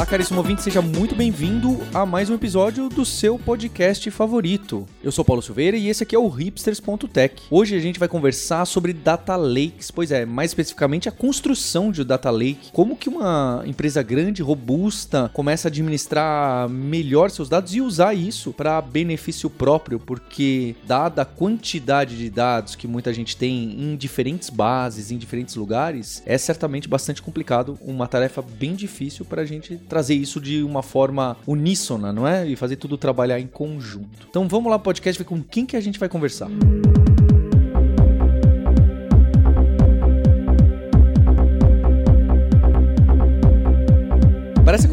Olá, caríssimo ouvinte, seja muito bem-vindo a mais um episódio do seu podcast favorito. Eu sou Paulo Silveira e esse aqui é o hipsters.tech. Hoje a gente vai conversar sobre data lakes, pois é, mais especificamente a construção de data lake, como que uma empresa grande, robusta, começa a administrar melhor seus dados e usar isso para benefício próprio, porque dada a quantidade de dados que muita gente tem em diferentes bases, em diferentes lugares, é certamente bastante complicado, uma tarefa bem difícil para a gente trazer isso de uma forma uníssona, não é? E fazer tudo trabalhar em conjunto. Então vamos lá, podcast, ver com quem que a gente vai conversar. Para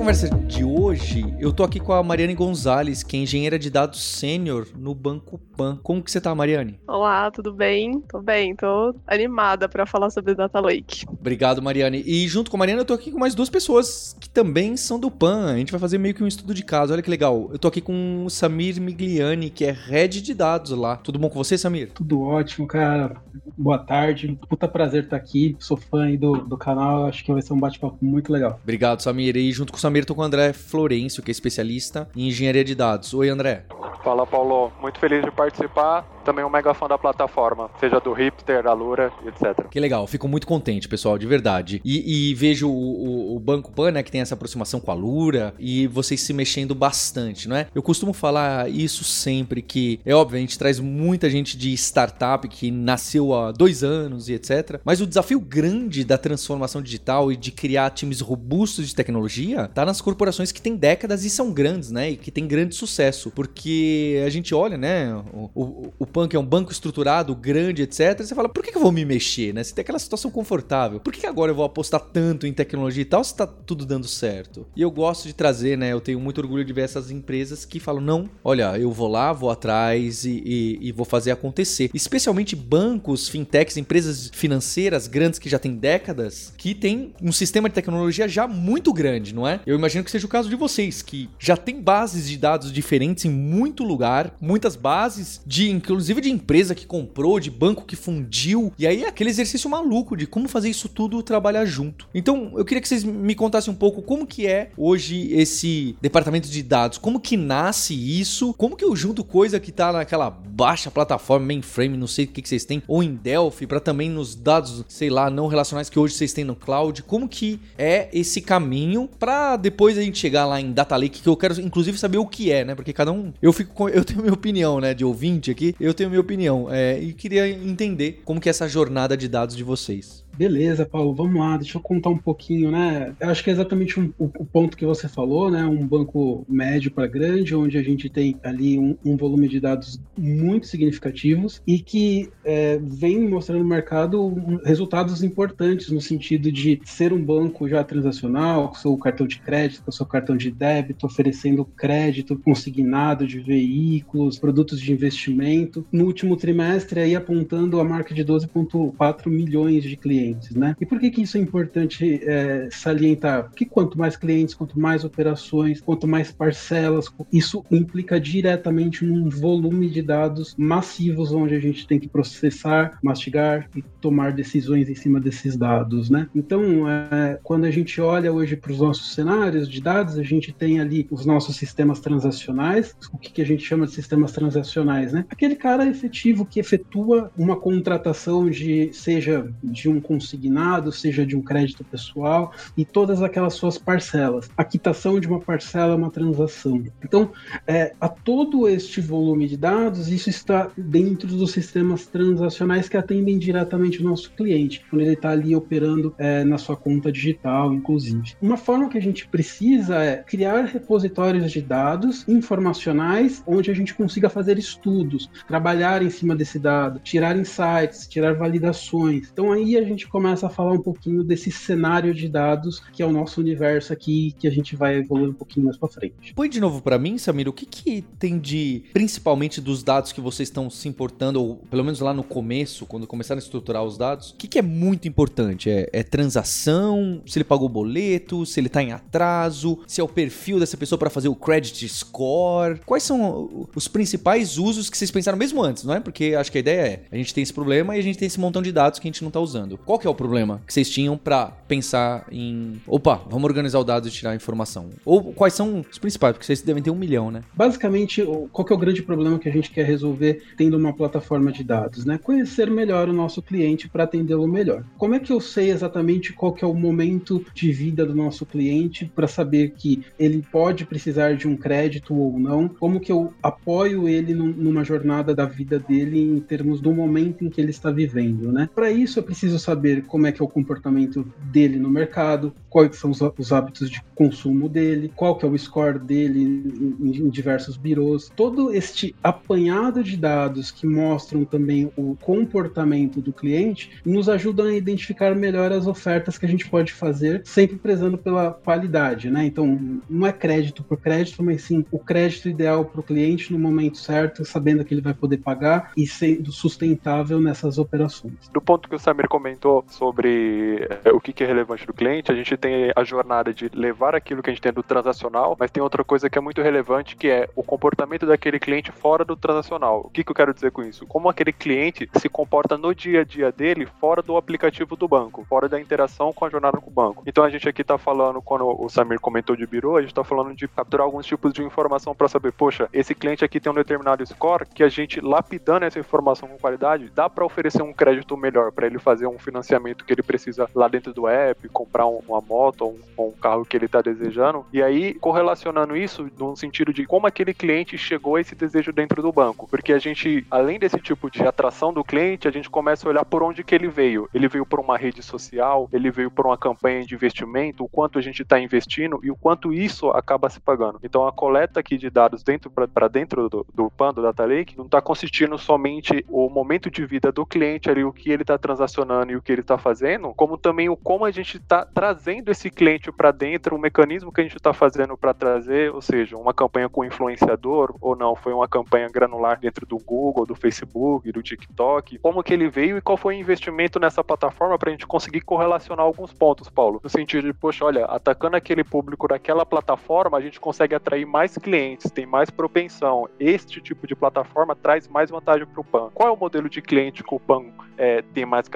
conversa de hoje, eu tô aqui com a Mariane Gonzalez, que é engenheira de dados sênior no Banco Pan. Como que você tá, Mariane? Olá, tudo bem? Tô bem, tô animada para falar sobre Data Lake. Obrigado, Mariane. E junto com a Mariane, eu tô aqui com mais duas pessoas que também são do Pan. A gente vai fazer meio que um estudo de caso. Olha que legal. Eu tô aqui com o Samir Migliani, que é head de dados lá. Tudo bom com você, Samir? Tudo ótimo, cara. Boa tarde. Puta prazer estar aqui. Sou fã aí do, do canal. Acho que vai ser um bate-papo muito legal. Obrigado, Samir. E junto com o Samir, tô com o André Florencio, que é especialista em engenharia de dados. Oi, André. Fala, Paulo. Muito feliz de participar. Também um mega fã da plataforma, seja do Hipster, Alura, etc. Que legal, fico muito contente, pessoal, de verdade. E, e vejo o, o, o, Banco Pan, né, que tem essa aproximação com a Alura, e vocês se mexendo bastante, não é? Eu costumo falar isso sempre, que é óbvio, a gente traz muita gente de startup que nasceu há dois anos e etc. Mas o desafio grande da transformação digital e de criar times robustos de tecnologia tá nas corporações que têm décadas e são grandes, né? E que têm grande sucesso. Porque a gente olha, né? O, o, o Que é um banco estruturado, grande, etc. Você fala, por que, eu vou me mexer, né? Você tem aquela situação confortável. Por que, que agora eu vou apostar tanto em tecnologia e tal se tá tudo dando certo? E eu gosto de trazer, né? Eu tenho muito orgulho de ver essas empresas que falam, não, olha, eu vou lá, vou atrás e, e, e vou fazer acontecer. Especialmente bancos, fintechs, empresas financeiras grandes que já têm décadas, que tem um sistema de tecnologia já muito grande, não é? Eu imagino que seja o caso de vocês, que já tem bases de dados diferentes em muito lugar, muitas bases de, inclusive de empresa que comprou, de banco que fundiu, e aí é aquele exercício maluco de como fazer isso tudo trabalhar junto. Então, eu queria que vocês me contassem um pouco como que é hoje esse departamento de dados, como que nasce isso, como que eu junto coisa que tá naquela baixa plataforma mainframe, não sei o que, que vocês têm, ou em Delphi, para também nos dados, sei lá, não relacionais que hoje vocês têm no cloud, como que é esse caminho para depois a gente chegar lá em Data Lake, que eu quero inclusive saber o que é, né? Porque cada um, eu fico com, eu tenho minha opinião, né, de ouvinte aqui, eu tenho minha opinião, é, e queria entender como que é essa jornada de dados de vocês. Beleza, Paulo, vamos lá, deixa eu contar um pouquinho, né? Eu acho que é exatamente um, o, o, ponto que você falou, né? Um banco médio para grande, onde a gente tem ali um, um, volume de dados muito significativos e que é, vem mostrando no mercado resultados importantes no sentido de ser um banco já transacional, com seu cartão de crédito, com seu cartão de débito, oferecendo crédito consignado de veículos, produtos de investimento. No último trimestre, aí apontando a marca de 12,4 milhões de clientes clientes, né? E por que que isso é importante é, salientar? Porque quanto mais clientes, quanto mais operações, quanto mais parcelas, isso implica diretamente num volume de dados massivos onde a gente tem que processar, mastigar e tomar decisões em cima desses dados, né? Então, é, quando a gente olha hoje para os nossos cenários de dados, a gente tem ali os nossos sistemas transacionais, o que, que a gente chama de sistemas transacionais, né? Aquele cara efetivo que efetua uma contratação de, seja de um consignado, seja de um crédito pessoal e todas aquelas suas parcelas. A quitação de uma parcela é uma transação. Então, é, a todo este volume de dados, isso está dentro dos sistemas transacionais que atendem diretamente o nosso cliente, quando ele está ali operando é, na sua conta digital, inclusive. Uma forma que a gente precisa é criar repositórios de dados informacionais onde a gente consiga fazer estudos, trabalhar em cima desse dado, tirar insights, tirar validações. Então aí a gente gente começa a falar um pouquinho desse cenário de dados que é o nosso universo aqui, que a gente vai evoluir um pouquinho mais para frente. Põe de novo para mim, Samir, o que, que tem de, principalmente dos dados que vocês estão se importando, ou pelo menos lá no começo, quando começaram a estruturar os dados, o que, que é muito importante? É, é transação, se ele pagou o boleto, se ele tá em atraso, se é o perfil dessa pessoa para fazer o credit score. Quais são os principais usos que vocês pensaram mesmo antes, não é? Porque acho que a ideia é, a gente tem esse problema e a gente tem esse montão de dados que a gente não tá usando. Qual que é o problema que vocês tinham para pensar em, opa, vamos organizar o dado e tirar a informação? Ou quais são os principais? Porque vocês devem ter um milhão, né? Basicamente, qual que é o grande problema que a gente quer resolver tendo uma plataforma de dados, né? Conhecer melhor o nosso cliente para atendê-lo melhor. Como é que eu sei exatamente qual que é o momento de vida do nosso cliente para saber que ele pode precisar de um crédito ou não? Como que eu apoio ele numa jornada da vida dele em termos do momento em que ele está vivendo, né? Para isso eu preciso saber como é que é o comportamento dele no mercado, quais são os hábitos de consumo dele, qual que é o score dele em, em diversos birôs. Todo este apanhado de dados que mostram também o comportamento do cliente nos ajudam a identificar melhor as ofertas que a gente pode fazer, sempre prezando pela qualidade, né? Então, não é crédito por crédito, mas sim o crédito ideal para o cliente no momento certo, sabendo que ele vai poder pagar e sendo sustentável nessas operações. Do ponto que o Samir comentou sobre eh, o que é relevante do cliente, a gente tem a jornada de levar aquilo que a gente tem do transacional, mas tem outra coisa que é muito relevante, que é o comportamento daquele cliente fora do transacional. O que, que eu quero dizer com isso? Como aquele cliente se comporta no dia a dia dele fora do aplicativo do banco, fora da interação com a jornada com o banco. Então a gente aqui está falando, quando o Samir comentou de birô, a gente está falando de capturar alguns tipos de informação para saber, poxa, esse cliente aqui tem um determinado score que a gente lapidando essa informação com qualidade, dá para oferecer um crédito melhor para ele fazer um financiamento que ele precisa lá dentro do app, comprar uma moto ou um, um carro que ele está desejando. E aí, correlacionando isso no sentido de como aquele cliente chegou a esse desejo dentro do banco. Porque a gente, além desse tipo de atração do cliente, a gente começa a olhar por onde que ele veio. Ele veio por uma rede social, ele veio por uma campanha de investimento, o quanto a gente está investindo e o quanto isso acaba se pagando. Então a coleta aqui de dados dentro para dentro do, do PAN, do Data Lake, não está consistindo somente o momento de vida do cliente ali, o que ele está transacionando e o que ele está fazendo, como também o como a gente está trazendo esse cliente para dentro, o mecanismo que a gente está fazendo para trazer, ou seja, uma campanha com influenciador ou não, foi uma campanha granular dentro do Google, do Facebook, do TikTok, como que ele veio e qual foi o investimento nessa plataforma para a gente conseguir correlacionar alguns pontos, Paulo, no sentido de, poxa, olha, atacando aquele público daquela plataforma, a gente consegue atrair mais clientes, tem mais propensão. Este tipo de plataforma traz mais vantagem para o PAN. Qual é o modelo de cliente que o PAN é, tem mais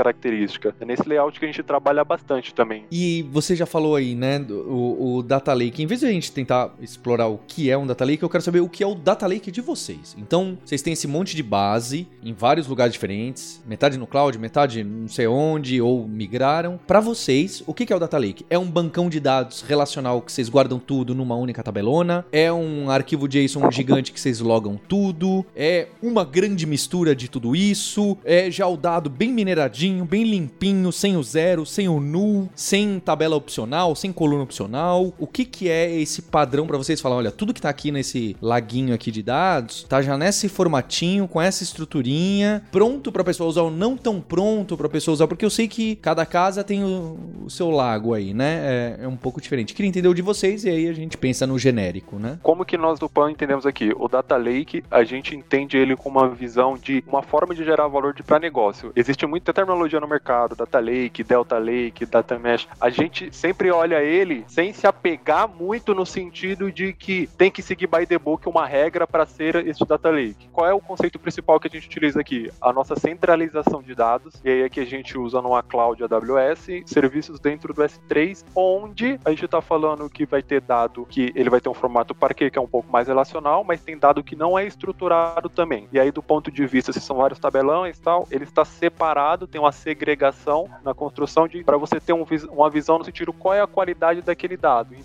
característica? É nesse layout que a gente trabalha bastante também. E você já falou aí, né, o, o Data Lake. Em vez de a gente tentar explorar o que é um Data Lake, eu quero saber o que é o Data Lake de vocês. Então, vocês têm esse monte de base em vários lugares diferentes, metade no cloud, metade não sei onde, ou migraram. Para vocês, o que é o Data Lake? É um bancão de dados relacional que vocês guardam tudo numa única tabelona? É um arquivo JSON gigante que vocês logam tudo? É uma grande mistura de tudo isso? É já o dado bem mineradinho, bem limpinho, sem o zero, sem o null, sem tabela opcional, sem coluna opcional? O que que é esse padrão para vocês falar, olha, tudo que tá aqui nesse laguinho aqui de dados, tá já nesse formatinho, com essa estruturinha, pronto para pessoa usar ou não tão pronto para pessoa usar, porque eu sei que cada casa tem o, o seu lago aí, né? É, é, um pouco diferente. Queria entender o de vocês e aí a gente pensa no genérico, né? Como que nós do PAN entendemos aqui? O Data Lake, a gente entende ele com uma visão de uma forma de gerar valor para negócio. Existe muita terminologia no mercado, Data Lake, Delta Lake, Data Mesh. A gente sempre olha ele sem se apegar muito no sentido de que tem que seguir by the book uma regra para ser este Data Lake. Qual é o conceito principal que a gente utiliza aqui? A nossa centralização de dados, e aí é que a gente usa numa cloud AWS, serviços dentro do S3, onde a gente está falando que vai ter dado que ele vai ter um formato Parquet, que é um pouco mais relacional, mas tem dado que não é estruturado também. E aí, do ponto de vista, se são vários tabelões e tal, ele está separado, tem uma segregação na construção de para você ter um, uma visão no sentido qual é a qualidade daquele dado. E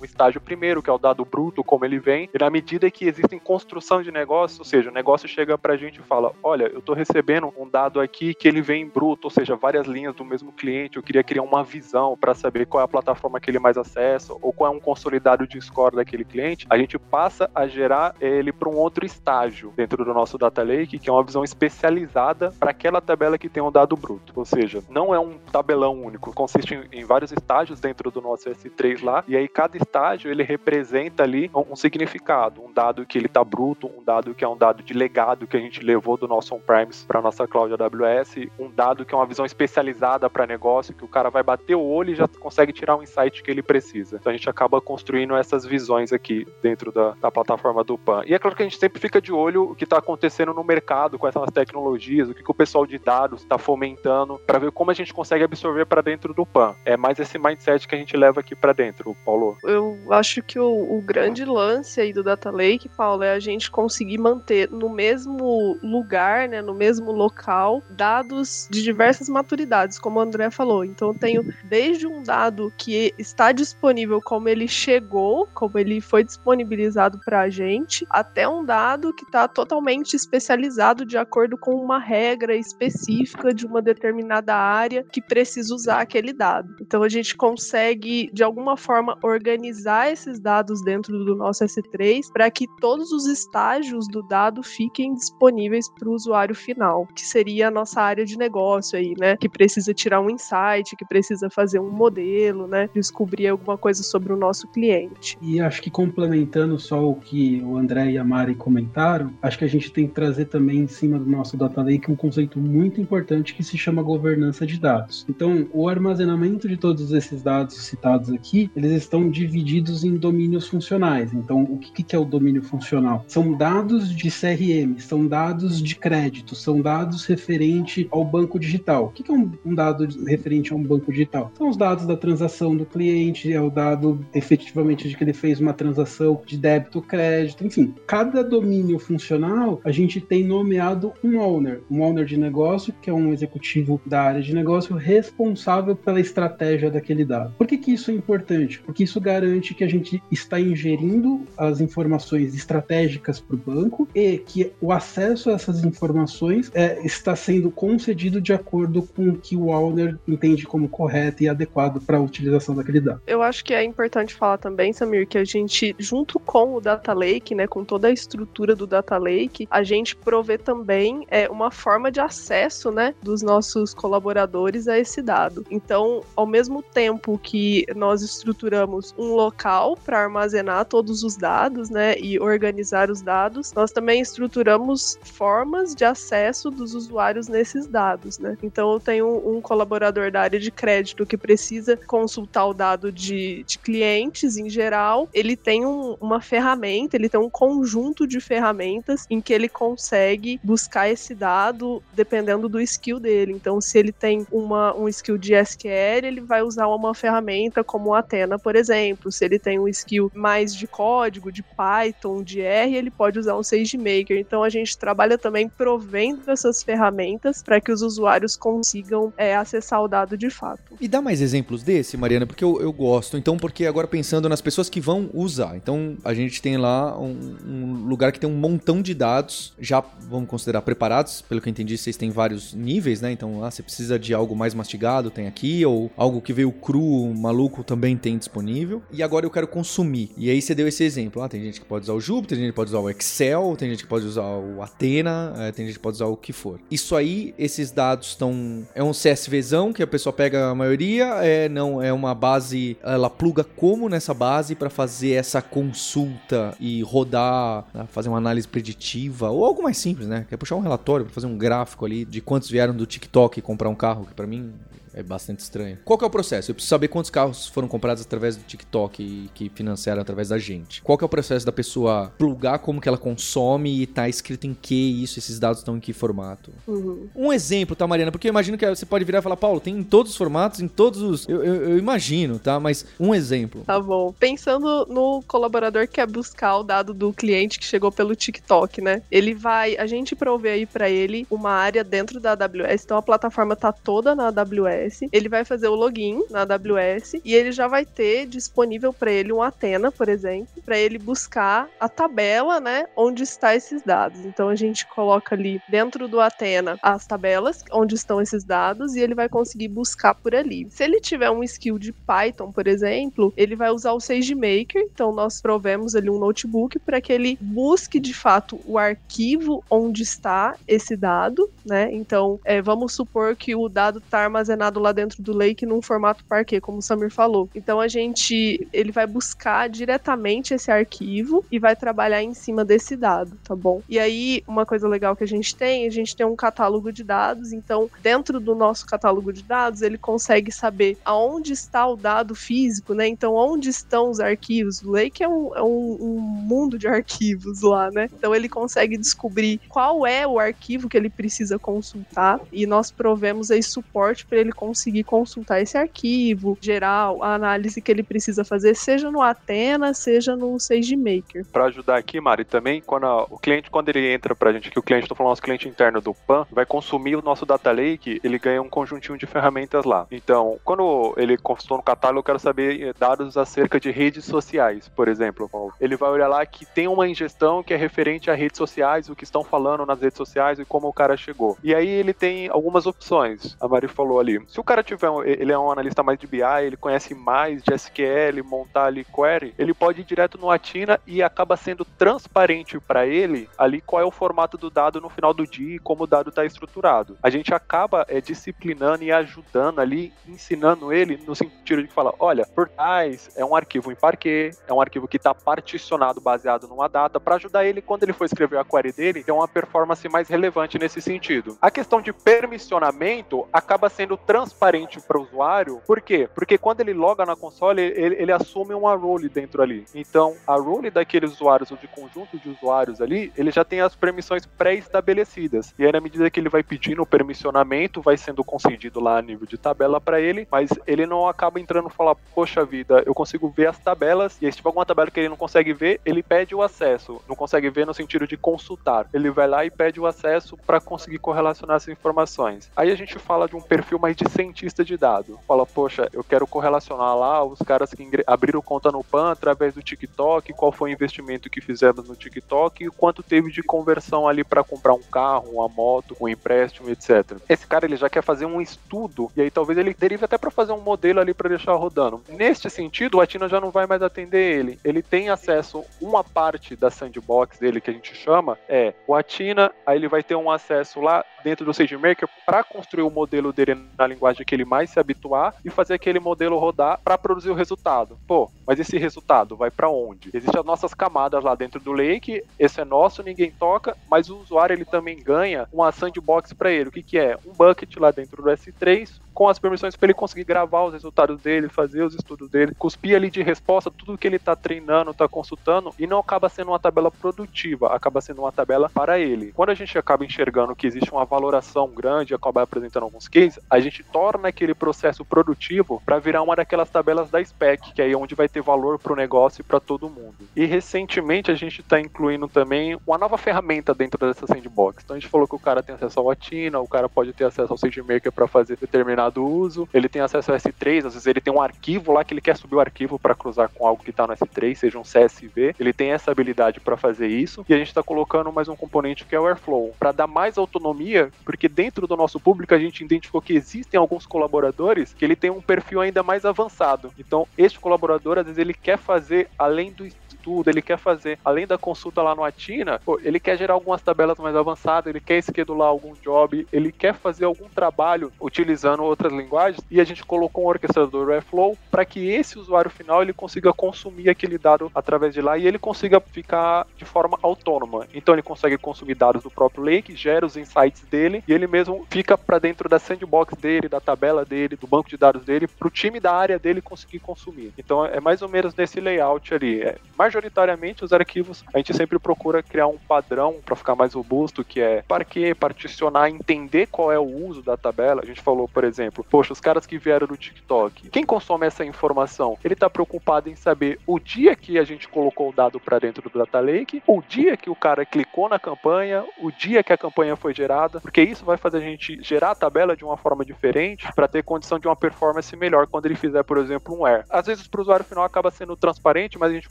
um, estágio primeiro, que é o dado bruto, como ele vem, e na medida que existem construção de negócio, ou seja, o negócio chega pra gente e fala: olha, eu tô recebendo um dado aqui que ele vem bruto, ou seja, várias linhas do mesmo cliente, eu queria criar uma visão para saber qual é a plataforma que ele mais acessa, ou qual é um consolidado de score daquele cliente, a gente passa a gerar ele para um outro estágio dentro do nosso data lake, que é uma visão especializada para aquela tabela que tem um dado bruto. Ou seja, não é um tabelão único, consiste em vários estágios dentro do nosso S3 lá, e aí cada estágio ele representa ali um, um significado, um dado que ele está bruto, um dado que é um dado de legado que a gente levou do nosso on-premise para nossa cloud AWS, um dado que é uma visão especializada para negócio, que o cara vai bater o olho e já consegue tirar um insight que ele precisa. Então a gente acaba construindo essas visões aqui dentro da, da plataforma do PAN. E é claro que a gente sempre fica de olho o que está acontecendo no mercado, quais são as tecnologias, o que, que o pessoal de dados está fomentando, para ver como a gente consegue absorver para dentro do PAN. É mais esse mindset que a gente leva aqui para dentro, Paulo. Eu acho que o, o, grande lance aí do Data Lake, Paulo, é a gente conseguir manter no mesmo lugar, né, no mesmo local, dados de diversas maturidades, como o André falou. Então eu tenho desde um dado que está disponível como ele chegou, como ele foi disponibilizado para a gente, até um dado que está totalmente especializado de acordo com uma regra específica de uma determinada área que precisa usar aquele dado. Então a gente consegue, de alguma forma, organizar esses dados dentro do nosso S3 para que todos os estágios do dado fiquem disponíveis para o usuário final, que seria a nossa área de negócio aí, né? Que precisa tirar um insight, que precisa fazer um modelo, né? Descobrir alguma coisa sobre o nosso cliente. E acho que complementando só o que o André e a Mari comentaram, acho que a gente tem que trazer também em cima do nosso data lake um conceito muito importante que se chama governança de dados. Então, o armazenamento de todos esses dados citados aqui, eles estão divididos em domínios funcionais. Então, o que, que é o domínio funcional? São dados de CRM, são dados de crédito, são dados referente ao banco digital. O que, que é um, um dado referente a um banco digital? São os dados da transação do cliente, é o dado efetivamente de que ele fez uma transação de débito, crédito, enfim. Cada domínio funcional, a gente tem nomeado um owner, um owner de negócio, que é um executivo da área de negócio responsável pela estratégia daquele dado. Por que, que isso é importante? Porque isso garante que a gente está ingerindo as informações estratégicas para o banco e que o acesso a essas informações é, está sendo concedido de acordo com o que o owner entende como correto e adequado para a utilização daquele dado. Eu acho que é importante falar também, Samir, que a gente, junto com o Data Lake, né, com toda a estrutura do Data Lake, a gente provê também é, uma forma de acesso, né, dos nossos colaboradores a esse dado. Então, ao mesmo tempo que nós estruturamos um local para armazenar todos os dados, né, e organizar os dados, nós também estruturamos formas de acesso dos usuários nesses dados, né. Então, eu tenho um colaborador da área de crédito que precisa consultar o dado de, de clientes em geral, ele tem um, uma ferramenta, ele tem um conjunto de ferramentas em que ele consegue buscar esse dado dependendo do skill dele. Então, se ele tem uma, um skill de SQL, ele vai usar uma ferramenta como o Athena, por exemplo. Se ele tem um skill mais de código, de Python, de R, ele pode usar um SageMaker. Então, a gente trabalha também provendo essas ferramentas para que os usuários consigam é, acessar o dado de fato. E dá mais exemplos desse, Mariana, porque eu, eu gosto. Então, porque agora pensando nas pessoas que vão usar. Então, a gente tem lá um, um lugar que tem um montão de dados, já vamos considerar preparados. Pelo que eu entendi, vocês têm vários níveis, né? Então, ah, você precisa de algo mais mastigado, tem aqui, ou algo que veio cru, maluco, também tem disponível. E agora eu quero consumir. E aí você deu esse exemplo. Ah, tem gente que pode usar o Jupyter, tem gente que pode usar o Excel, tem gente que pode usar o Athena, é, tem gente que pode usar o que for. Isso aí, esses dados estão. É um CSVzão que a pessoa pega a maioria, é não é uma base, ela pluga como nessa base para fazer essa consulta e rodar, né, fazer uma análise preditiva ou algo mais simples, né? Quer puxar um relatório fazer um gráfico ali de quantos vieram do TikTok e comprar um carro, que para mim é bastante estranho. Qual que é o processo? Eu preciso saber quantos carros foram comprados através do TikTok e que financiaram através da gente. Qual que é o processo da pessoa plugar como que ela consome e tá escrito em que isso, esses dados estão em que formato? Uhum. Um exemplo, tá, Mariana? Porque eu imagino que você pode virar e falar, Paulo, tem em todos os formatos, em todos os... Eu, eu, eu imagino, tá? Mas um exemplo. Tá bom. Pensando no colaborador que quer buscar o dado do cliente que chegou pelo TikTok, né? Ele vai... A gente provê aí para ele uma área dentro da AWS, então a plataforma tá toda na AWS, AWS, ele vai fazer o login na AWS e ele já vai ter disponível para ele um Athena, por exemplo, para ele buscar a tabela, né, onde está esses dados. Então a gente coloca ali dentro do Athena as tabelas onde estão esses dados e ele vai conseguir buscar por ali. Se ele tiver um skill de Python, por exemplo, ele vai usar o SageMaker. Então nós provemos ali um notebook para que ele busque de fato o arquivo onde está esse dado, né? Então é, vamos supor que o dado está armazenado lá dentro do Lake num formato Parquet, como o Samir falou. Então a gente, ele vai buscar diretamente esse arquivo e vai trabalhar em cima desse dado, tá bom? E aí uma coisa legal que a gente tem, a gente tem um catálogo de dados. Então dentro do nosso catálogo de dados ele consegue saber aonde está o dado físico, né? Então onde estão os arquivos? O Lake é um, é um, um mundo de arquivos lá, né? Então ele consegue descobrir qual é o arquivo que ele precisa consultar e nós provemos aí suporte para ele conseguir consultar esse arquivo, geral, a análise que ele precisa fazer, seja no Athena, seja no SageMaker. Para ajudar aqui, Mari, também quando a, o cliente quando ele entra para a gente, que o cliente, estou falando nosso cliente interno do PAN, vai consumir o nosso data lake, ele ganha um conjuntinho de ferramentas lá. Então, quando ele consultou no catálogo, eu quero saber eh, dados acerca de redes sociais, por exemplo. Ele vai olhar lá que tem uma ingestão que é referente a redes sociais, o que estão falando nas redes sociais e como o cara chegou. E aí ele tem algumas opções. A Mari falou ali. Se o cara tiver, ele é um analista mais de BI, ele conhece mais de SQL, montar ali query, ele pode ir direto no Atina e acaba sendo transparente para ele ali qual é o formato do dado no final do dia e como o dado está estruturado. A gente acaba é, disciplinando e ajudando ali, ensinando ele no sentido de falar, olha, portais é um arquivo em Parquet, é um arquivo que está particionado baseado numa data para ajudar ele quando ele for escrever a query dele, ter uma performance mais relevante nesse sentido. A questão de permissionamento acaba sendo transparente para o usuário, por quê? Porque quando ele loga na console, ele, ele assume uma role dentro ali. Então, a role daqueles usuários ou de conjunto de usuários ali, ele já tem as permissões pré-estabelecidas. E aí, na medida que ele vai pedindo o permissionamento, vai sendo concedido lá a nível de tabela para ele, mas ele não acaba entrando e falar, poxa vida, eu consigo ver as tabelas, e aí, se tiver alguma tabela que ele não consegue ver, ele pede o acesso. Não consegue ver no sentido de consultar. Ele vai lá e pede o acesso para conseguir correlacionar essas informações. Aí a gente fala de um perfil mais de cientista de dado. Fala, poxa, eu quero correlacionar lá os caras que abriram conta no PAN através do TikTok, qual foi o investimento que fizemos no TikTok e quanto teve de conversão ali para comprar um carro, uma moto, um empréstimo, etc. Esse cara ele já quer fazer um estudo e aí talvez ele derive até para fazer um modelo ali para deixar rodando. Neste sentido, o Atina já não vai mais atender ele. Ele tem acesso uma parte da sandbox dele que a gente chama é o Atina, aí ele vai ter um acesso lá dentro do SageMaker para construir o modelo dele na linguagem que ele mais se habituar e fazer aquele modelo rodar para produzir o resultado. Pô, mas esse resultado vai para onde? Existem as nossas camadas lá dentro do Lake, esse é nosso, ninguém toca, mas o usuário ele também ganha uma sandbox para ele. O que, que é? Um bucket lá dentro do S3 com as permissões para ele conseguir gravar os resultados dele, fazer os estudos dele, cuspir ali de resposta tudo que ele está treinando, está consultando e não acaba sendo uma tabela produtiva, acaba sendo uma tabela para ele. Quando a gente acaba enxergando que existe uma valoração grande, acaba apresentando alguns cases, a gente torna aquele processo produtivo para virar uma daquelas tabelas da spec, que é aí onde vai ter valor para o negócio e para todo mundo. E recentemente a gente está incluindo também uma nova ferramenta dentro dessa sandbox. Então a gente falou que o cara tem acesso ao Atina, o cara pode ter acesso ao SageMaker para fazer determinado uso, ele tem acesso ao S3, às vezes ele tem um arquivo lá que ele quer subir o arquivo para cruzar com algo que está no S3, seja um CSV, ele tem essa habilidade para fazer isso, e a gente está colocando mais um componente que é o Airflow, para dar mais autonomia, porque dentro do nosso público a gente identificou que existem alguns colaboradores que ele tem um perfil ainda mais avançado. Então, este colaborador, às vezes, ele quer fazer além do estudo, ele quer fazer, além da consulta lá no Atina, pô, ele quer gerar algumas tabelas mais avançadas, ele quer esquedular algum job, ele quer fazer algum trabalho utilizando outras linguagens e a gente colocou um orquestrador Airflow para que esse usuário final ele consiga consumir aquele dado através de lá e ele consiga ficar de forma autônoma. Então ele consegue consumir dados do próprio Lake, gera os insights dele e ele mesmo fica para dentro da sandbox dele, da tabela dele, do banco de dados dele, para o time da área dele conseguir consumir. Então é mais ou menos nesse layout ali. É, majoritariamente os arquivos a gente sempre procura criar um padrão para ficar mais robusto, que é para que particionar, entender qual é o uso da tabela. A gente falou, por exemplo, poxa, os caras que vieram do TikTok, quem consome essa informação? Ele está preocupado em saber o dia que a gente colocou o dado para dentro do data lake, o dia que o cara clicou na campanha, o dia que a campanha foi gerada, porque isso vai fazer a gente gerar a tabela de uma forma diferente para ter condição de uma performance melhor quando ele fizer, por exemplo, um AIR. Às vezes para o usuário final acaba sendo transparente, mas a gente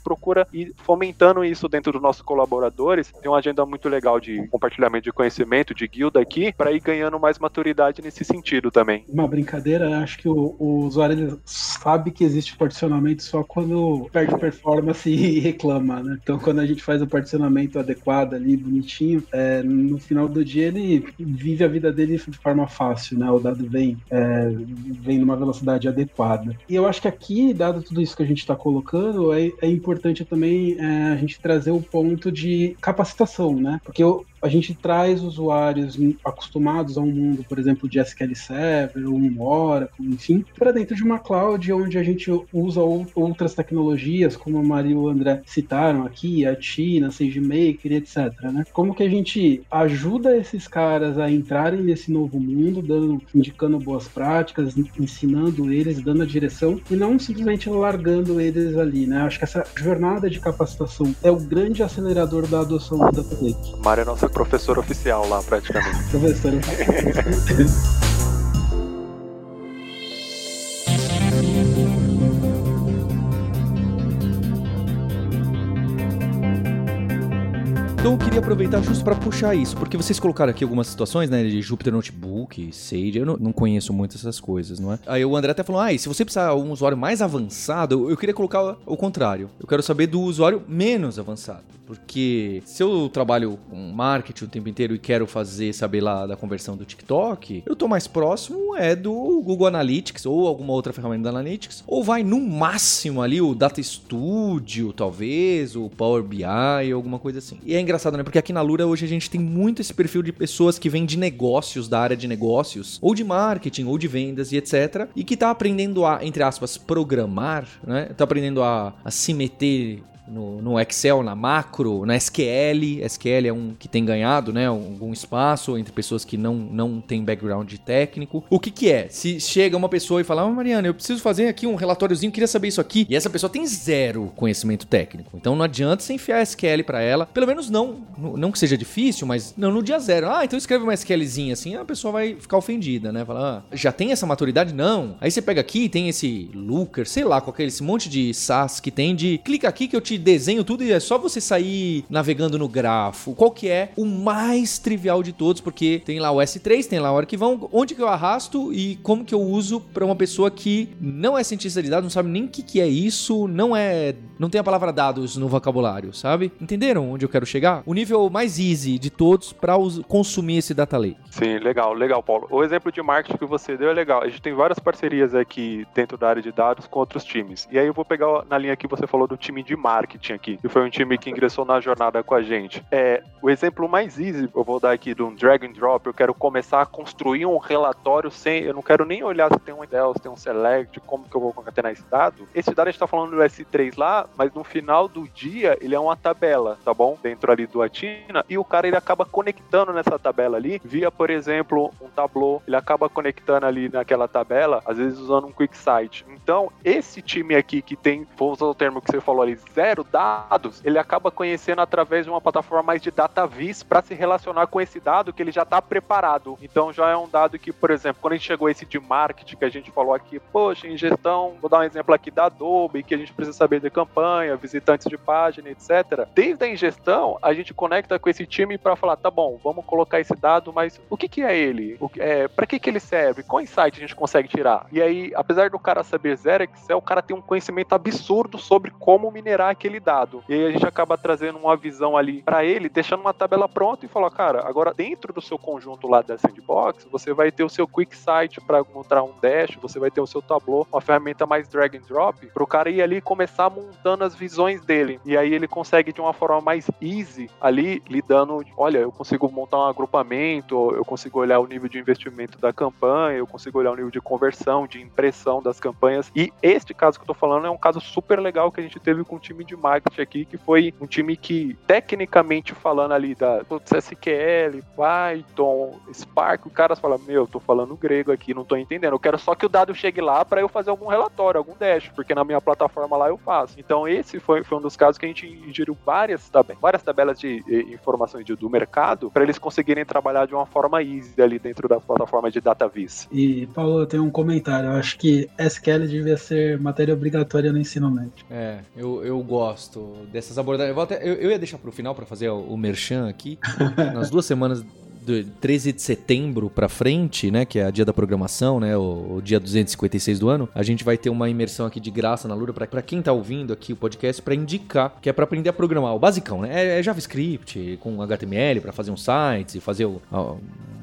procura ir fomentando isso dentro dos nossos colaboradores. Tem uma agenda muito legal de compartilhamento de conhecimento, de guilda aqui, para ir ganhando mais maturidade nesse sentido também. Uma brincadeira, acho que o, o usuário sabe que existe particionamento só quando perde performance e reclama, né? Então, quando a gente faz o particionamento adequado ali, bonitinho, é, no final do dia ele vive a vida dele de forma fácil, né? O dado vem, é, vem numa velocidade adequada. E eu acho que aqui, dado tudo isso que a gente está colocando, é, é importante também é, a gente trazer o ponto de capacitação, né? Porque eu, a gente traz usuários acostumados a um mundo, por exemplo, de SQL Server, ou um Oracle, enfim, para dentro de uma cloud onde a gente usa outras tecnologias, como a Maria e o André citaram aqui, a Tina, SageMaker, etc. Né? Como que a gente ajuda esses caras a entrarem nesse novo mundo, dando, indicando boas práticas, ensinando eles, dando a direção, e não simplesmente largando eles ali, né? Acho que essa jornada de capacitação é o grande acelerador da adoção do Data Lake. Maria é nossa professor oficial lá, praticamente. professor oficial. Então eu queria aproveitar justo para puxar isso, porque vocês colocaram aqui algumas situações, né, de Jupyter Notebook, Sage, eu não, não conheço muito essas coisas, não é? Aí o André até falou, ah, e se você precisar de um usuário mais avançado, eu queria colocar o contrário. Eu quero saber do usuário menos avançado. Porque se eu trabalho com marketing o tempo inteiro e quero fazer, saber lá da conversão do TikTok, eu tô mais próximo é do Google Analytics ou alguma outra ferramenta da Analytics, ou vai no máximo ali o Data Studio, talvez, o Power BI, alguma coisa assim. E é engraçado, né? Porque aqui na Lura hoje a gente tem muito esse perfil de pessoas que vêm de negócios, da área de negócios, ou de marketing, ou de vendas e etc. E que tá aprendendo a, entre aspas, programar, né? Tá aprendendo a, a se meter no, no, Excel, na macro, na SQL. SQL é um que tem ganhado, né, algum espaço entre pessoas que não, não têm background técnico. O que que é? Se chega uma pessoa e fala, ah, Mariana, eu preciso fazer aqui um relatóriozinho, queria saber isso aqui. E essa pessoa tem zero conhecimento técnico. Então não adianta você enfiar SQL para ela. Pelo menos não, não que seja difícil, mas não no dia zero. Ah, então escreve uma SQLzinha assim, a pessoa vai ficar ofendida, né? Falar, ah, já tem essa maturidade? Não. Aí você pega aqui tem esse Looker, sei lá, qualquer esse monte de SaaS que tem de clica aqui que eu te desenho tudo e é só você sair navegando no grafo. Qual que é o mais trivial de todos? Porque tem lá o S3, tem lá o arquivão, onde que eu arrasto e como que eu uso para uma pessoa que não é cientista de dados, não sabe nem o que, que é isso, não é, não tem a palavra dados no vocabulário, sabe? Entenderam onde eu quero chegar? O nível mais easy de todos para consumir esse data lake. Sim, legal, legal, Paulo. O exemplo de marketing que você deu é legal. A gente tem várias parcerias aqui dentro da área de dados com outros times. E aí eu vou pegar na linha que você falou do time de marketing marketing aqui, que foi um time que ingressou na jornada com a gente. É, o exemplo mais easy, eu vou dar aqui de um drag and drop, eu quero começar a construir um relatório sem, eu não quero nem olhar se tem um Excel, se tem um select, como que eu vou concatenar esse dado. Esse dado a gente tá falando do S3 lá, mas no final do dia ele é uma tabela, tá bom? Dentro ali do Atina, e o cara ele acaba conectando nessa tabela ali, via, por exemplo, um Tableau, ele acaba conectando ali naquela tabela, às vezes usando um QuickSight. Então, esse time aqui que tem, vou usar o termo que você falou ali, zero dados, ele acaba conhecendo através de uma plataforma mais de data vis para se relacionar com esse dado que ele já está preparado. Então já é um dado que, por exemplo, quando a gente chegou a esse de marketing que a gente falou aqui, poxa, em gestão, vou dar um exemplo aqui da Adobe, que a gente precisa saber de campanha, visitantes de página, etc. Desde a ingestão, a gente conecta com esse time para falar, tá bom, vamos colocar esse dado, mas o que, que é ele? É, para que, que ele serve? Qual insight a gente consegue tirar? E aí, apesar do cara saber zero Excel, o cara tem um conhecimento absurdo sobre como minerar aquele aquele dado. E aí a gente acaba trazendo uma visão ali para ele, deixando uma tabela pronta e falar, cara, agora dentro do seu conjunto lá da Sandbox, você vai ter o seu Quick Site para encontrar um dash, você vai ter o seu Tableau, uma ferramenta mais drag and drop, para o cara ir ali começar montando as visões dele. E aí ele consegue de uma forma mais easy ali lidando, olha, eu consigo montar um agrupamento, eu consigo olhar o nível de investimento da campanha, eu consigo olhar o nível de conversão, de impressão das campanhas. E este caso que eu tô falando é um caso super legal que a gente teve com o time de de marketing aqui, que foi um time que, tecnicamente falando ali da SQL, Python, Spark, o cara fala, meu, tô falando grego aqui, não tô entendendo. Eu quero só que o dado chegue lá para eu fazer algum relatório, algum dash, porque na minha plataforma lá eu faço. Então esse foi, foi um dos casos que a gente ingeriu várias, tabelas, várias tabelas de informações de, do mercado para eles conseguirem trabalhar de uma forma easy ali dentro da plataforma de DataVis. E, Paulo, eu tenho um comentário. Eu acho que SQL devia ser matéria obrigatória no ensino médio. É, eu, eu gosto dessas abordagens. Eu, até, eu, eu ia deixar pro final para fazer o, o merchan aqui. Nas duas semanas do 13 de setembro para frente, né, que é a dia da programação, né, o, o, dia 256 do ano, a gente vai ter uma imersão aqui de graça na Lura para quem tá ouvindo aqui o podcast para indicar, que é para aprender a programar o basicão, né? É, é JavaScript com HTML para fazer uns sites e fazer o,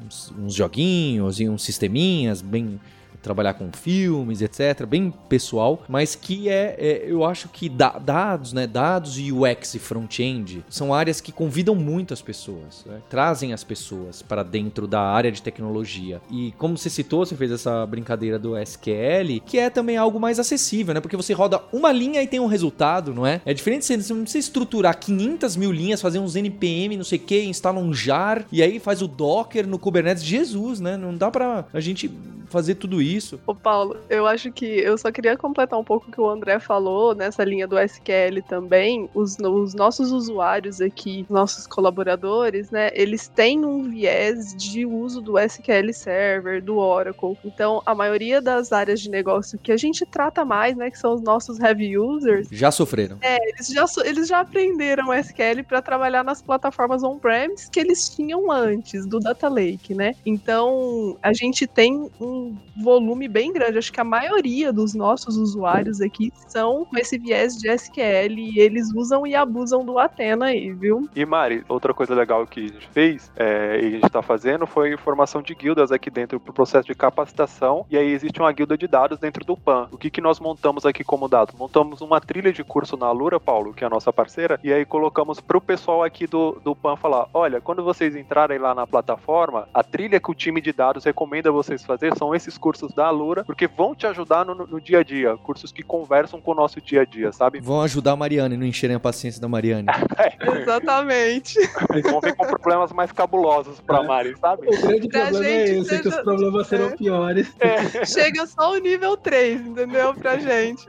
uns, uns joguinhos e uns sisteminhas bem trabalhar com filmes, etc. Bem pessoal, mas que é, é eu acho que da, dados, né? Dados e UX e front-end são áreas que convidam muito as pessoas, né? trazem as pessoas para dentro da área de tecnologia. E como você citou, você fez essa brincadeira do SQL, que é também algo mais acessível, né? Porque você roda uma linha e tem um resultado, não é? É diferente você não precisa estruturar 500 mil linhas, fazer uns NPM, não sei o que, instala um jar e aí faz o Docker no Kubernetes. Jesus, né? Não dá pra a gente fazer tudo isso. Ô Paulo, eu acho que eu só queria completar um pouco o que o André falou nessa linha do SQL também. Os, os nossos usuários aqui, nossos colaboradores, né, eles têm um viés de uso do SQL Server, do Oracle. Então, a maioria das áreas de negócio que a gente trata mais, né, que são os nossos heavy users, já sofreram. É, eles já, eles já aprenderam SQL para trabalhar nas plataformas on-premise que eles tinham antes do Data Lake, né? Então, a gente tem um volume bem grande. Acho que a maioria dos nossos usuários aqui são com esse viés de SQL e eles usam e abusam do Athena aí, viu? E Mari, outra coisa legal que a gente fez é, e a gente está fazendo foi formação de guildas aqui dentro para o processo de capacitação. E aí existe uma guilda de dados dentro do PAN. O que, que nós montamos aqui como dados? Montamos uma trilha de curso na Alura, Paulo, que é a nossa parceira, e aí colocamos para o pessoal aqui do, do PAN falar: olha, quando vocês entrarem lá na plataforma, a trilha que o time de dados recomenda vocês fazer são esses cursos da Alura, porque vão te ajudar no, no, dia a dia, cursos que conversam com o nosso dia a dia, sabe? Vão ajudar a Mariana e não encherem a paciência da Mariane. é. Exatamente. Eles vão vir com problemas mais cabulosos pra é. Mari, sabe? O grande pra problema é esse, seja... que os problemas serão é. piores. É. Chega só o nível 3, entendeu? Pra gente.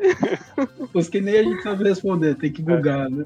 Os que nem a gente sabe responder, tem que bugar, né?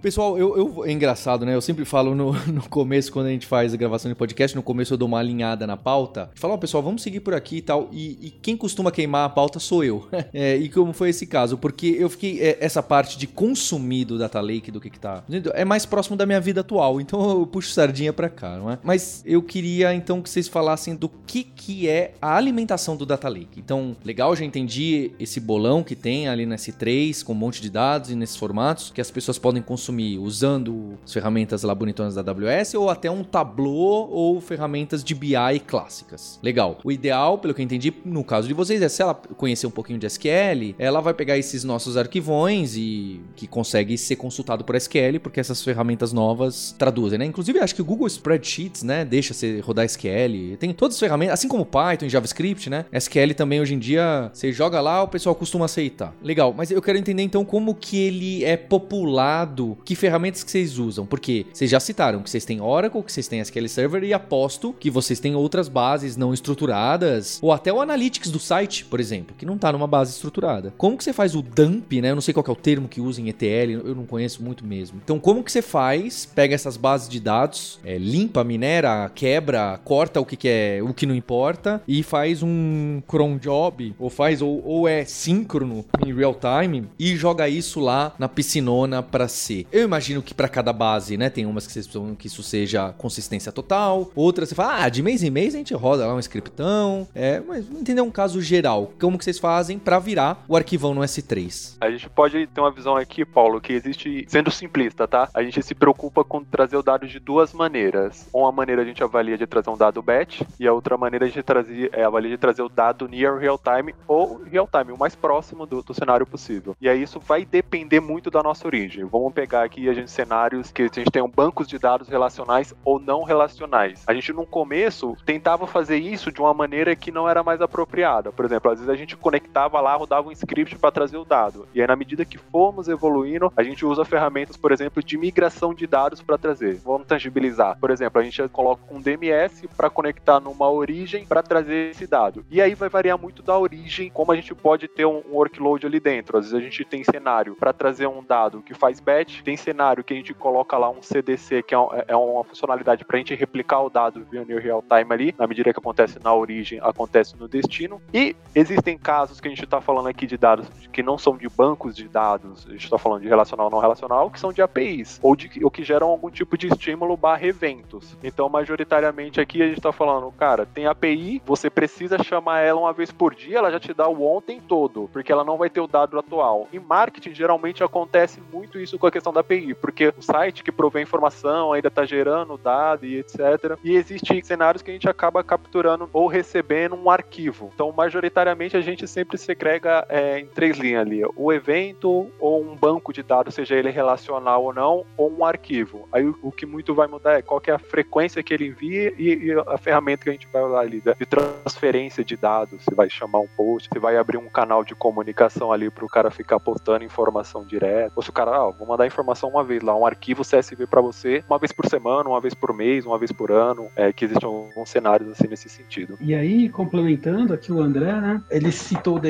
Pessoal, eu, eu, é engraçado, né? Eu sempre falo no, no começo, quando a gente faz a gravação de podcast, no começo eu dou uma alinhada na pauta. Falo, ó, pessoal, vamos seguir por aqui e tal. E, e quem costuma queimar a pauta sou eu. é, e como foi esse caso? Porque eu fiquei. É, essa parte de consumir do Data Lake, do que, que tá. É mais próximo da minha vida atual. Então eu puxo sardinha pra cá, não é? Mas eu queria então que vocês falassem do que, que é a alimentação do Data Lake. Então, legal, já entendi esse bolão que tem ali no S3, com um monte de dados e nesses formatos, que as pessoas podem consumir usando as ferramentas lá bonitonas da AWS ou até um Tableau ou ferramentas de BI clássicas. Legal. O ideal, pelo que eu entendi, no caso de vocês, é se ela conhecer um pouquinho de SQL, ela vai pegar esses nossos arquivões e que consegue ser consultado por SQL, porque essas ferramentas novas traduzem, né? Inclusive, acho que o Google Spreadsheets, né, deixa você rodar SQL. Tem todas as ferramentas, assim como Python e JavaScript, né? SQL também hoje em dia, você joga lá, o pessoal costuma aceitar. Legal, mas eu quero entender então como que ele é populado, que ferramentas que vocês usam, porque vocês já citaram que vocês têm Oracle, que vocês têm SQL Server e aposto que vocês têm outras bases não estruturadas ou até o Analytics do site, por exemplo, que não está numa base estruturada. Como que você faz o dump, né? Eu não sei qual é o termo que usa em ETL, eu não conheço muito mesmo. Então, como que você faz? Pega essas bases de dados, é, limpa, minera, quebra, corta o que, que, é, o que não importa e faz um cron job, ou faz ou, ou é síncrono em real time e joga isso lá na piscinona para ser. Eu imagino que para cada base, né, tem umas que vocês precisam que isso seja consistência total, outras você fala, ah, de mês em mês a gente roda lá um scriptão, é, mas entender um caso geral, como que vocês fazem para virar o arquivão no S3? A gente pode ter uma visão aqui, Paulo, que existe, sendo simplista, tá? A gente se preocupa com trazer o dado de duas maneiras. Uma maneira a gente avalia de trazer um dado batch e a outra maneira a gente trazia, é, avalia de trazer o dado near real time ou real time, o mais próximo do, do cenário possível. E aí isso vai depender muito da nossa origem. Vamos pegar aqui a gente cenários que a gente tem bancos de dados relacionais ou não relacionais. A gente no começo tentava fazer isso de uma maneira que não era mais apropriada. Por exemplo, às vezes a gente conectava lá, rodava um script para trazer o dado. E aí, na medida que formos evoluindo, a gente usa ferramentas, por exemplo, de migração de dados para trazer. Vamos tangibilizar. Por exemplo, a gente coloca um DMS para conectar numa origem para trazer esse dado. E aí vai variar muito da origem, como a gente pode ter um workload ali dentro. Às vezes a gente tem cenário para trazer um dado que faz batch, tem cenário que a gente coloca lá um CDC, que é, é uma funcionalidade para a gente replicar o dado via near real time ali, na medida que acontece na origem, acontece no destino. E existem casos que a gente está falando aqui de dados que não são de bancos de dados, a gente está falando de relacional não relacional, que são de APIs, ou, de, ou que geram algum tipo de estímulo barra eventos. Então, majoritariamente aqui a gente está falando, cara, tem API, você precisa chamar ela uma vez por dia, ela já te dá o ontem todo, porque ela não vai ter o dado atual. Em marketing, geralmente acontece muito isso com a questão da API, porque o site que provê informação ainda está gerando dado e etc. E existem cenários que a gente acaba capturando ou recebendo um arquivo. Então, majoritariamente, a gente sempre segrega é, em três linhas ali: o evento ou um banco de dados, seja ele relacional ou não, ou um arquivo. Aí o, que muito vai mudar é qual é a frequência que ele envia e, e, a ferramenta que a gente vai usar ali de transferência de dados. Você vai chamar um post, você vai abrir um canal de comunicação ali para o cara ficar postando informação direta. Ou se o cara, ah, vou mandar informação uma vez lá, um arquivo CSV para você, uma vez por semana, uma vez por mês, uma vez por ano, é, que existem alguns cenários assim nesse sentido. E aí, complementando aqui o André, né? Ele citou o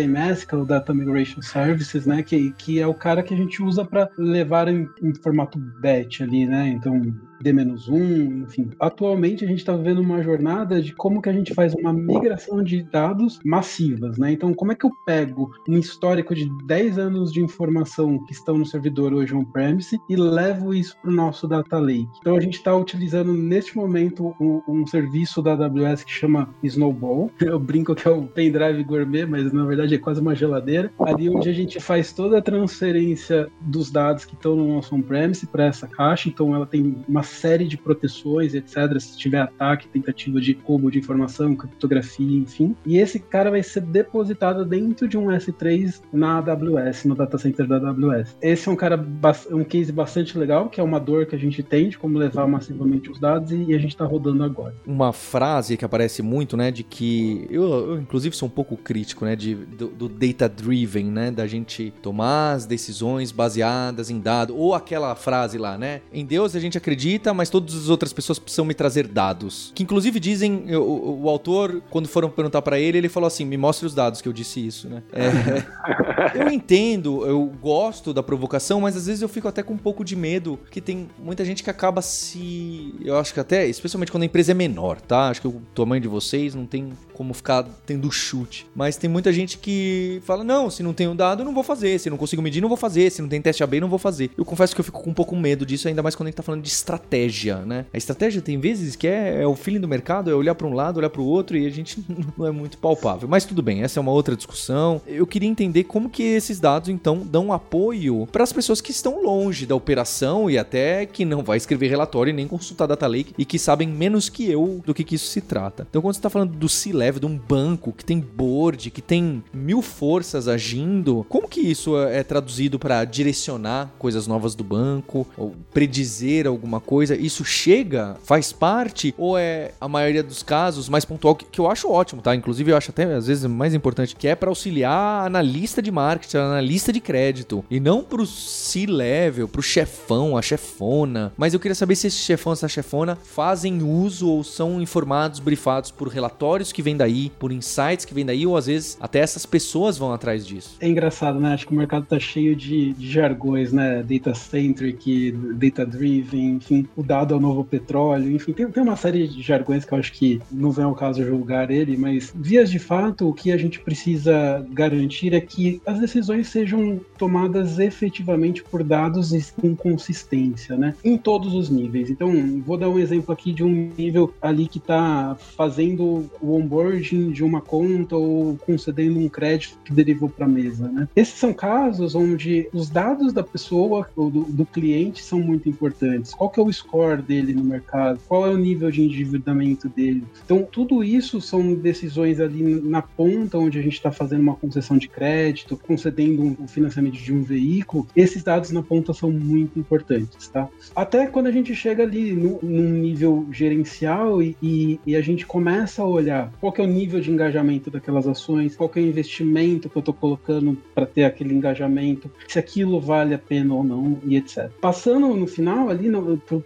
que é o Data Migration Services, né? Que, que é o cara que a gente usa para levar em, em formato batch ali, né? Então, D-1, enfim. Atualmente a gente está vivendo uma jornada de como que a gente faz uma migração de dados massivas, né? Então, como é que eu pego um histórico de 10 anos de informação que estão no servidor hoje on-premise e levo isso para o nosso data lake? Então, a gente está utilizando neste momento um, um, serviço da AWS que chama Snowball. Eu brinco que é o pendrive gourmet, mas na verdade é quase uma geladeira. Ali onde a gente faz toda a transferência dos dados que estão no nosso on-premise para essa caixa. Então, ela tem uma série de proteções, etc. Se tiver ataque, tentativa de roubo de informação, criptografia, enfim. E esse cara vai ser depositado dentro de um S3 na AWS, no data center da AWS. Esse é um cara, um case bastante legal, que é uma dor que a gente tem de como levar massivamente os dados e a gente está rodando agora. Uma frase que aparece muito, né, de que eu, eu inclusive sou um pouco crítico, né, de, do, do data driven, né, da gente tomar as decisões baseadas em dados, ou aquela frase lá, né, em Deus a gente acredita mas todas as outras pessoas precisam me trazer dados. Que inclusive dizem, o, o autor, quando foram perguntar para ele, ele falou assim: me mostre os dados que eu disse isso, né? É, eu entendo, eu gosto da provocação, mas às vezes eu fico até com um pouco de medo, que tem muita gente que acaba se. Eu acho que até, especialmente quando a empresa é menor, tá? Acho que o tamanho de vocês não tem como ficar tendo chute. Mas tem muita gente que fala: não, se não tenho dado, não vou fazer. Se não consigo medir, não vou fazer. Se não tem teste AB, não vou fazer. Eu confesso que eu fico com um pouco medo disso, ainda mais quando a gente tá falando de estratégia né? A estratégia tem vezes que é, é o feeling do mercado, é olhar para um lado, olhar para o outro e a gente não é muito palpável. Mas tudo bem, essa é uma outra discussão. Eu queria entender como que esses dados então dão apoio para as pessoas que estão longe da operação e até que não vai escrever relatório e nem consultar data lake e que sabem menos que eu do que, que isso se trata. Então quando você está falando do C-level, de um banco que tem board, que tem mil forças agindo, como que isso é traduzido para direcionar coisas novas do banco ou predizer alguma coisa? isso chega, faz parte, ou é a maioria dos casos mais pontual, que, que eu acho ótimo, tá? Inclusive eu acho até às vezes mais importante, que é para auxiliar analista de marketing, analista de crédito, e não pro C-level, pro chefão, a chefona. Mas eu queria saber se esse chefão, essa chefona fazem uso ou são informados, brifados por relatórios que vêm daí, por insights que vêm daí, ou às vezes até essas pessoas vão atrás disso. É engraçado, né? Acho que o mercado tá cheio de, de jargões, né? Data centric, data driven, enfim o dado é o novo petróleo, enfim, tem, tem uma série de jargões que eu acho que não vem ao caso julgar ele, mas vias de fato, o que a gente precisa garantir é que as decisões sejam tomadas efetivamente por dados com consistência, né? Em todos os níveis. Então, vou dar um exemplo aqui de um nível ali que está fazendo o onboarding de uma conta ou concedendo um crédito que derivou para a mesa, né? Esses são casos onde os dados da pessoa ou do, do cliente são muito importantes. Qual que é o score dele no mercado, qual é o nível de endividamento dele. Então, tudo isso são decisões ali na ponta, onde a gente está fazendo uma concessão de crédito, concedendo um, financiamento de um veículo. Esses dados na ponta são muito importantes, tá? Até quando a gente chega ali no, num nível gerencial e, e, e, a gente começa a olhar qual é o nível de engajamento daquelas ações, qual é o investimento que eu estou colocando para ter aquele engajamento, se aquilo vale a pena ou não e etc. Passando no final ali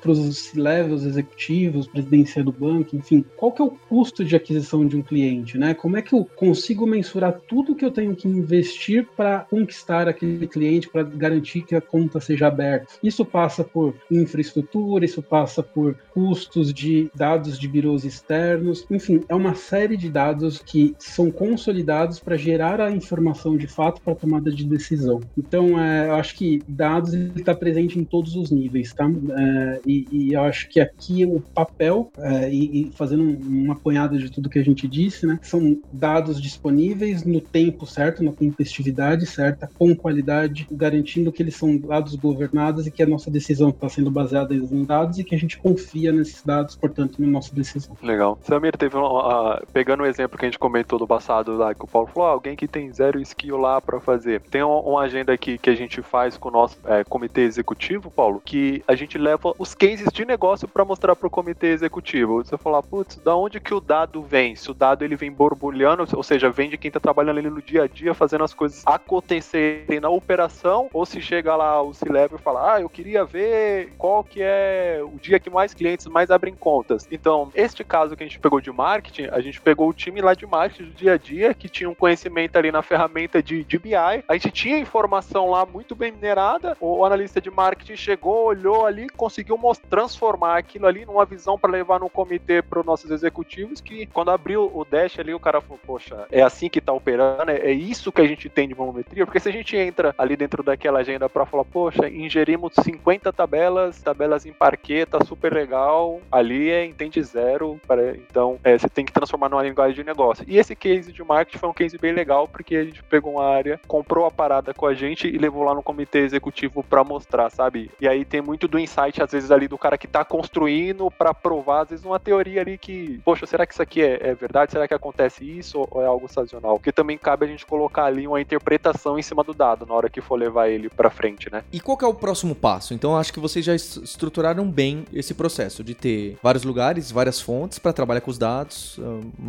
para os levels executivos, presidência do banco, enfim, qual que é o custo de aquisição de um cliente, né? Como é que eu consigo mensurar tudo que eu tenho que investir para conquistar aquele cliente, para garantir que a conta seja aberta? Isso passa por infraestrutura, isso passa por custos de dados de birôs externos, enfim, é uma série de dados que são consolidados para gerar a informação de fato para tomada de decisão. Então, é, eu acho que dados está presente em todos os níveis, tá? É, e, e, eu acho que aqui o papel, é, e, e, fazendo um, um de tudo que a gente disse, né? São dados disponíveis no tempo certo, na tempestividade certa, com qualidade, garantindo que eles são dados governados e que a nossa decisão está sendo baseada em dados e que a gente confia nesses dados, portanto, na nossa decisão. Legal. Samir, teve um, uh, pegando o exemplo que a gente comentou do passado lá, que o Paulo falou, ah, alguém que tem zero skill lá para fazer. Tem uma, agenda aqui que a gente faz com o nosso é, comitê executivo, Paulo, que a gente leva os cases de negócio para mostrar para o comitê executivo. Você falar, putz, da onde que o dado vem? Se o dado ele vem borbulhando, ou seja, vem de quem está trabalhando ali no dia a dia, fazendo as coisas acontecerem na operação, ou se chega lá o C-Level e fala, ah, eu queria ver qual que é o dia que mais clientes mais abrem contas. Então, este caso que a gente pegou de marketing, a gente pegou o time lá de marketing do dia a dia, que tinha um conhecimento ali na ferramenta de, de BI, a gente tinha informação lá muito bem minerada, o analista de marketing chegou, olhou ali, conseguiu transformar aquilo ali numa visão para levar no comitê para os nossos executivos, que quando abriu o dash ali, o cara falou, poxa, é assim que está operando, é, é isso que a gente tem de volumetria, porque se a gente entra ali dentro daquela agenda para falar, poxa, ingerimos 50 tabelas, tabelas em parquet, tá super legal, ali é entende zero, então é, você tem que transformar numa linguagem de negócio. E esse case de marketing foi um case bem legal, porque a gente pegou uma área, comprou a parada com a gente e levou lá no comitê executivo para mostrar, sabe? E aí tem muito do insight, às vezes, ali do cara que tá construindo para provar, às vezes, uma teoria ali que, poxa, será que isso aqui é, é verdade? Será que acontece isso ou é algo sazonal? Porque também cabe a gente colocar ali uma interpretação em cima do dado na hora que for levar ele para frente, né? E qual que é o próximo passo? Então, acho que vocês já estruturaram bem esse processo de ter vários lugares, várias fontes para trabalhar com os dados,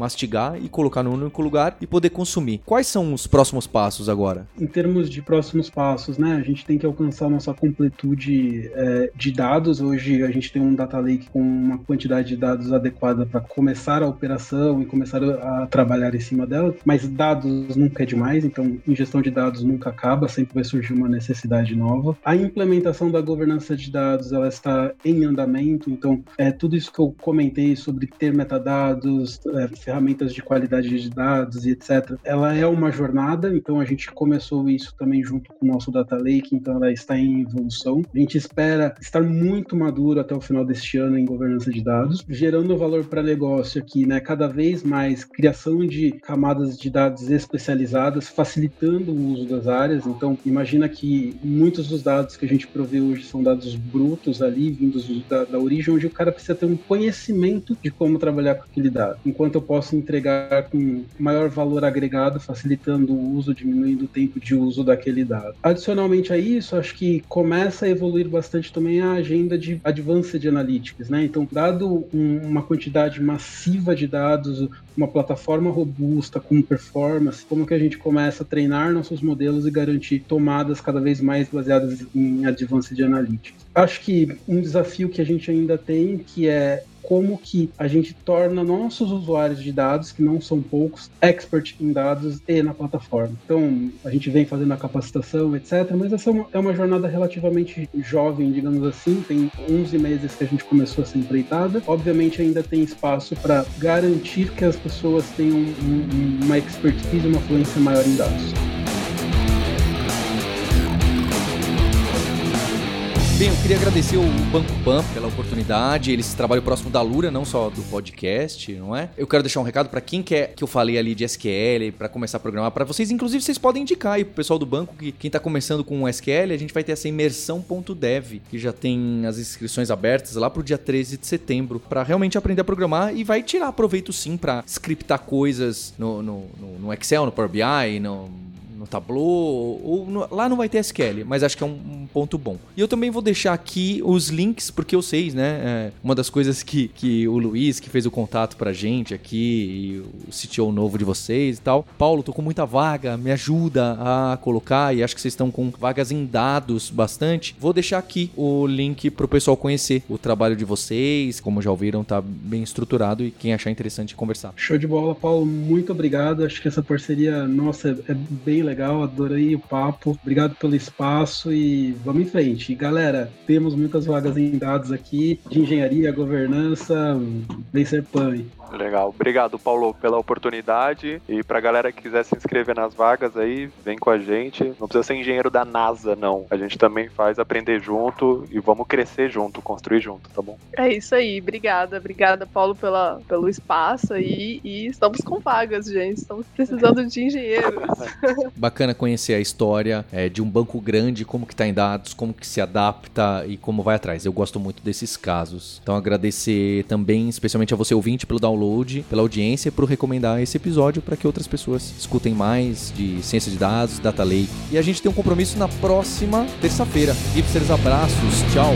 mastigar e colocar no único lugar e poder consumir. Quais são os próximos passos agora? Em termos de próximos passos, né? A gente tem que alcançar nossa completude é, de dados. Hoje a gente tem um data lake com uma quantidade de dados adequada para começar a operação e começar a, trabalhar em cima dela, mas dados nunca é demais, então ingestão de dados nunca acaba, sempre vai surgir uma necessidade nova. A implementação da governança de dados ela está em andamento, então é tudo isso que eu comentei sobre ter metadados, é, ferramentas de qualidade de dados e etc. Ela é uma jornada, então a gente começou isso também junto com o nosso data lake, então ela está em evolução. A gente espera estar muito maduro até o final deste ano em governança de dados, gerando valor para negócio aqui, né? Cada vez mais criação de camadas de dados especializadas, facilitando o uso das áreas. Então, imagina que muitos dos dados que a gente provê hoje são dados brutos ali, vindos da, da origem, onde o cara precisa ter um conhecimento de como trabalhar com aquele dado. Enquanto eu posso entregar com maior valor agregado, facilitando o uso, diminuindo o tempo de uso daquele dado. Adicionalmente a isso, acho que começa a evoluir bastante também a agenda de Advanced Analytics, né? Então, dado um, uma quantidade massiva de dados, uma plataforma robusta com performance, como que a gente começa a treinar nossos modelos e garantir tomadas cada vez mais baseadas em Advanced Analytics. Acho que um desafio que a gente ainda tem que é como que a gente torna nossos usuários de dados, que não são poucos, expert em dados e na plataforma. Então, a gente vem fazendo a capacitação, etc., mas essa é uma, é uma jornada relativamente jovem, digamos assim, tem 11 meses que a gente começou essa empreitada. Obviamente, ainda tem espaço para garantir que as pessoas tenham um, uma expertise, uma fluência maior em dados. Bem, eu queria agradecer o Banco Pan pela oportunidade. Eles trabalham próximo da Lura, não só do podcast, não é? Eu quero deixar um recado para quem quer que eu falei ali de SQL, para começar a programar para vocês. Inclusive, vocês podem indicar aí pro pessoal do banco que quem tá começando com SQL, a gente vai ter essa imersão.dev, que já tem as inscrições abertas lá pro dia 13 de setembro, para realmente aprender a programar e vai tirar proveito sim para scriptar coisas no, no, no Excel, no Power BI, no no Tableau, ou no, lá não vai ter SQL, mas acho que é um, um, ponto bom. E eu também vou deixar aqui os links, porque eu sei, né? É, uma das coisas que, que o Luiz, que fez o contato pra gente aqui, e o CTO novo de vocês e tal. Paulo, tô com muita vaga, me ajuda a colocar, e acho que vocês estão com vagas em dados bastante. Vou deixar aqui o link pro pessoal conhecer o trabalho de vocês, como já ouviram, tá bem estruturado e quem achar interessante conversar. Show de bola, Paulo, muito obrigado. Acho que essa parceria, nossa, é, é bem legal legal, adorei o papo. Obrigado pelo espaço e vamos em frente. E, galera, temos muitas vagas em dados aqui de engenharia, governança, vem ser PAN. Legal. Obrigado, Paulo, pela oportunidade. E pra galera que quiser se inscrever nas vagas aí, vem com a gente. Não precisa ser engenheiro da NASA, não. A gente também faz aprender junto e vamos crescer junto, construir junto, tá bom? É isso aí. Obrigada. Obrigada, Paulo, pela, pelo espaço aí. E estamos com vagas, gente. Estamos precisando de engenheiros. Bacana conhecer a história é, de um banco grande, como que tá em dados, como que se adapta e como vai atrás. Eu gosto muito desses casos. Então agradecer também, especialmente a você ouvinte, pelo download download, pela audiência, por recomendar esse episódio para que outras pessoas escutem mais de ciência de dados, data lake. E a gente tem um compromisso na próxima terça-feira. Hipsters, abraços, tchau!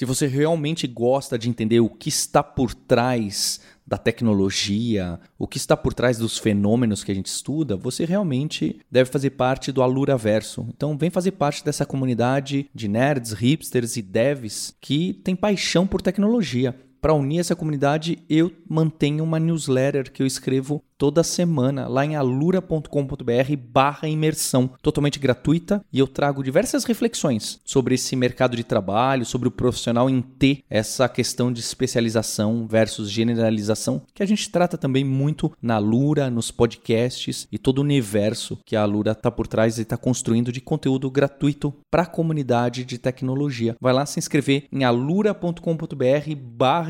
Se você realmente gosta de entender o que está por trás da tecnologia, o que está por trás dos fenômenos que a gente estuda, você realmente deve fazer parte do Alura Verso. Então, vem fazer parte dessa comunidade de nerds, hipsters e devs que tem paixão por tecnologia. Para unir essa comunidade, eu mantenho uma newsletter que eu escrevo toda semana lá em alura.com.br barra imersão, totalmente gratuita, e eu trago diversas reflexões sobre esse mercado de trabalho, sobre o profissional em ter essa questão de especialização versus generalização, que a gente trata também muito na Alura, nos podcasts e todo o universo que a Alura está por trás e está construindo de conteúdo gratuito para a comunidade de tecnologia. Vai lá se inscrever em alura.com.br barra